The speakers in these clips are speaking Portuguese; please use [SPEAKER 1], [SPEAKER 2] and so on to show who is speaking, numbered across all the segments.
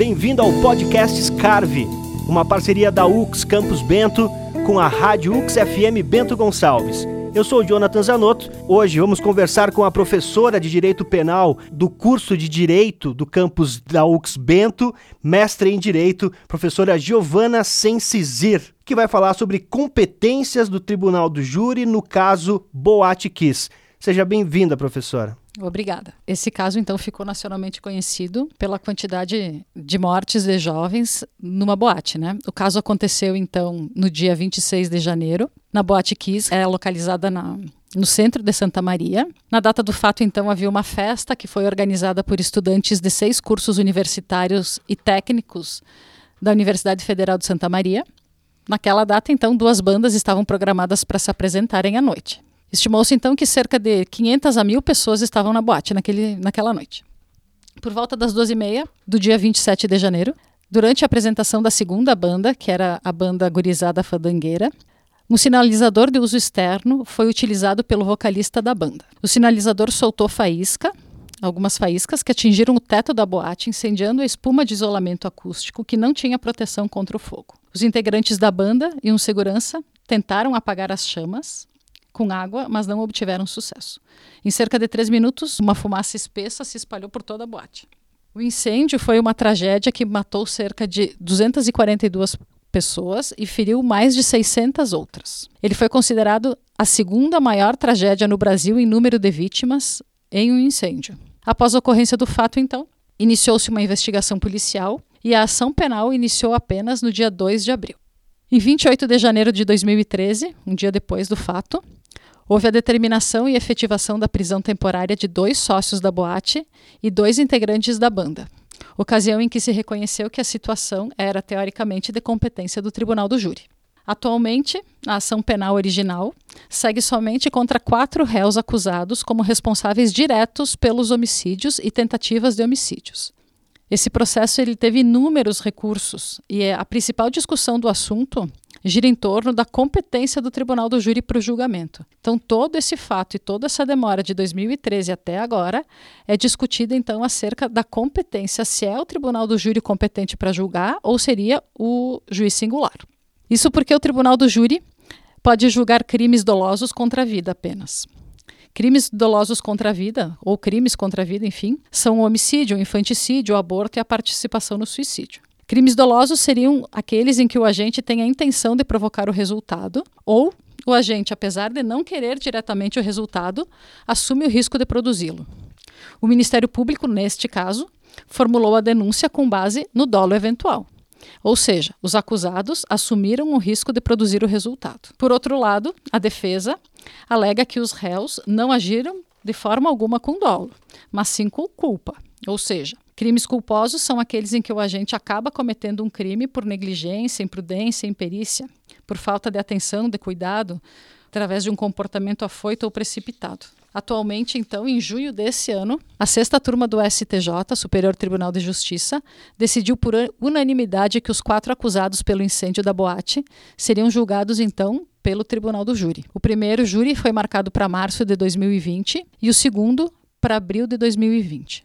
[SPEAKER 1] bem-vindo ao podcast Scarve, uma parceria da UX Campus Bento com a Rádio UX FM Bento Gonçalves. Eu sou o Jonathan Zanotto. Hoje vamos conversar com a professora de Direito Penal do curso de Direito do campus da UX Bento, mestre em Direito, professora Giovana Sensizir, que vai falar sobre competências do Tribunal do Júri no caso Boate Kiss. Seja bem-vinda, professora.
[SPEAKER 2] Obrigada. Esse caso, então, ficou nacionalmente conhecido pela quantidade de mortes de jovens numa boate, né? O caso aconteceu, então, no dia 26 de janeiro, na Boate Kiss, é localizada na, no centro de Santa Maria. Na data do fato, então, havia uma festa que foi organizada por estudantes de seis cursos universitários e técnicos da Universidade Federal de Santa Maria. Naquela data, então, duas bandas estavam programadas para se apresentarem à noite. Estimou-se então que cerca de 500 a mil pessoas estavam na boate naquele, naquela noite. Por volta das 12h30 do dia 27 de janeiro, durante a apresentação da segunda banda, que era a banda Gurizada Fandangueira, um sinalizador de uso externo foi utilizado pelo vocalista da banda. O sinalizador soltou faísca, algumas faíscas que atingiram o teto da boate, incendiando a espuma de isolamento acústico que não tinha proteção contra o fogo. Os integrantes da banda e um segurança tentaram apagar as chamas, com água, mas não obtiveram sucesso. Em cerca de três minutos, uma fumaça espessa se espalhou por toda a boate. O incêndio foi uma tragédia que matou cerca de 242 pessoas e feriu mais de 600 outras. Ele foi considerado a segunda maior tragédia no Brasil em número de vítimas em um incêndio. Após a ocorrência do fato, então, iniciou-se uma investigação policial e a ação penal iniciou apenas no dia 2 de abril. Em 28 de janeiro de 2013, um dia depois do fato, houve a determinação e efetivação da prisão temporária de dois sócios da boate e dois integrantes da banda, ocasião em que se reconheceu que a situação era teoricamente de competência do Tribunal do Júri. Atualmente, a ação penal original segue somente contra quatro réus acusados como responsáveis diretos pelos homicídios e tentativas de homicídios. Esse processo ele teve inúmeros recursos e a principal discussão do assunto gira em torno da competência do Tribunal do Júri para o julgamento. Então, todo esse fato e toda essa demora de 2013 até agora é discutida, então, acerca da competência, se é o Tribunal do Júri competente para julgar ou seria o juiz singular. Isso porque o Tribunal do Júri pode julgar crimes dolosos contra a vida apenas. Crimes dolosos contra a vida, ou crimes contra a vida, enfim, são o homicídio, o infanticídio, o aborto e a participação no suicídio. Crimes dolosos seriam aqueles em que o agente tem a intenção de provocar o resultado ou o agente, apesar de não querer diretamente o resultado, assume o risco de produzi-lo. O Ministério Público, neste caso, formulou a denúncia com base no dolo eventual. Ou seja, os acusados assumiram o risco de produzir o resultado. Por outro lado, a defesa alega que os réus não agiram de forma alguma com dolo, mas sim com culpa. Ou seja, Crimes culposos são aqueles em que o agente acaba cometendo um crime por negligência, imprudência, imperícia, por falta de atenção, de cuidado, através de um comportamento afoito ou precipitado. Atualmente, então, em junho desse ano, a sexta turma do STJ, Superior Tribunal de Justiça, decidiu por unanimidade que os quatro acusados pelo incêndio da boate seriam julgados, então, pelo Tribunal do Júri. O primeiro júri foi marcado para março de 2020 e o segundo para abril de 2020.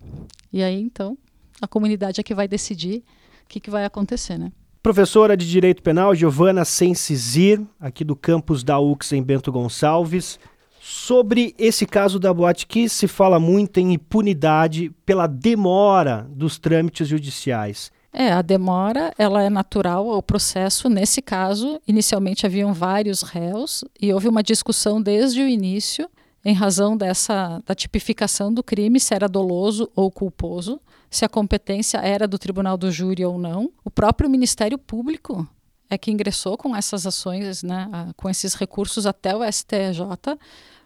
[SPEAKER 2] E aí, então, a comunidade é que vai decidir o que, que vai acontecer, né?
[SPEAKER 1] Professora de Direito Penal, Giovana Sensizir, aqui do campus da UX em Bento Gonçalves. Sobre esse caso da Boate que se fala muito em impunidade pela demora dos trâmites judiciais.
[SPEAKER 2] É, a demora ela é natural ao processo. Nesse caso, inicialmente haviam vários réus e houve uma discussão desde o início em razão dessa da tipificação do crime, se era doloso ou culposo se a competência era do tribunal do júri ou não. O próprio Ministério Público é que ingressou com essas ações, né, com esses recursos até o STJ,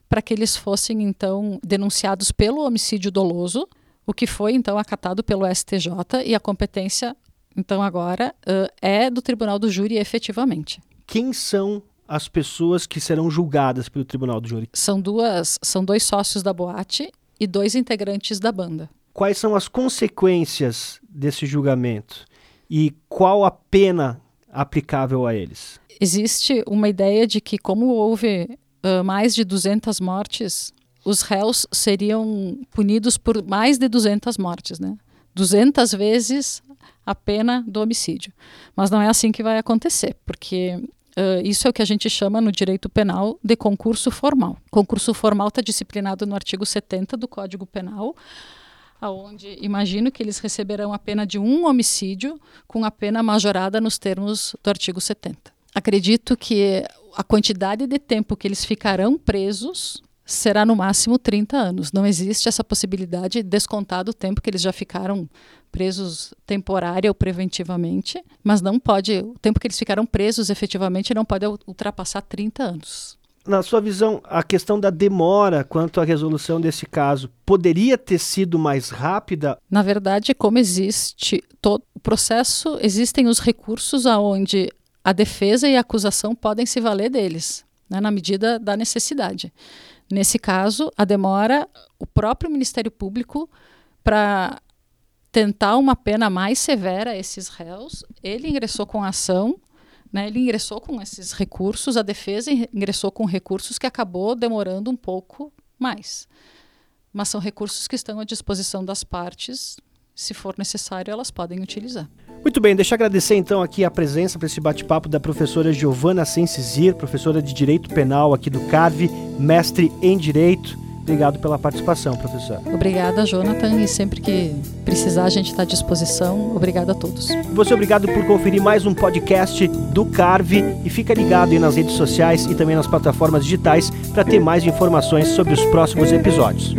[SPEAKER 2] para que eles fossem então denunciados pelo homicídio doloso, o que foi então acatado pelo STJ e a competência então agora é do Tribunal do Júri efetivamente.
[SPEAKER 1] Quem são as pessoas que serão julgadas pelo Tribunal do Júri?
[SPEAKER 2] São duas, são dois sócios da boate e dois integrantes da banda
[SPEAKER 1] quais são as consequências desse julgamento e qual a pena aplicável a eles?
[SPEAKER 2] Existe uma ideia de que, como houve uh, mais de 200 mortes, os réus seriam punidos por mais de 200 mortes, né? 200 vezes a pena do homicídio. Mas não é assim que vai acontecer, porque uh, isso é o que a gente chama no direito penal de concurso formal. Concurso formal está disciplinado no artigo 70 do Código Penal, aonde imagino que eles receberão a pena de um homicídio com a pena majorada nos termos do artigo 70. Acredito que a quantidade de tempo que eles ficarão presos será no máximo 30 anos. Não existe essa possibilidade, descontado o tempo que eles já ficaram presos temporária ou preventivamente, mas não pode, o tempo que eles ficaram presos efetivamente não pode ultrapassar 30 anos.
[SPEAKER 1] Na sua visão, a questão da demora quanto à resolução desse caso poderia ter sido mais rápida?
[SPEAKER 2] Na verdade, como existe todo o processo, existem os recursos aonde a defesa e a acusação podem se valer deles, né, na medida da necessidade. Nesse caso, a demora, o próprio Ministério Público, para tentar uma pena mais severa a esses réus, ele ingressou com ação, né, ele ingressou com esses recursos, a defesa ingressou com recursos que acabou demorando um pouco mais. Mas são recursos que estão à disposição das partes se for necessário, elas podem utilizar.
[SPEAKER 1] Muito bem, deixa eu agradecer então aqui a presença para esse bate-papo da professora Giovana Sensizir, professora de Direito Penal aqui do CARV, mestre em Direito. Obrigado pela participação, professora.
[SPEAKER 2] Obrigada, Jonathan, e sempre que precisar a gente está à disposição. Obrigada a todos.
[SPEAKER 1] Você obrigado por conferir mais um podcast do Carve e fica ligado aí nas redes sociais e também nas plataformas digitais para ter mais informações sobre os próximos episódios.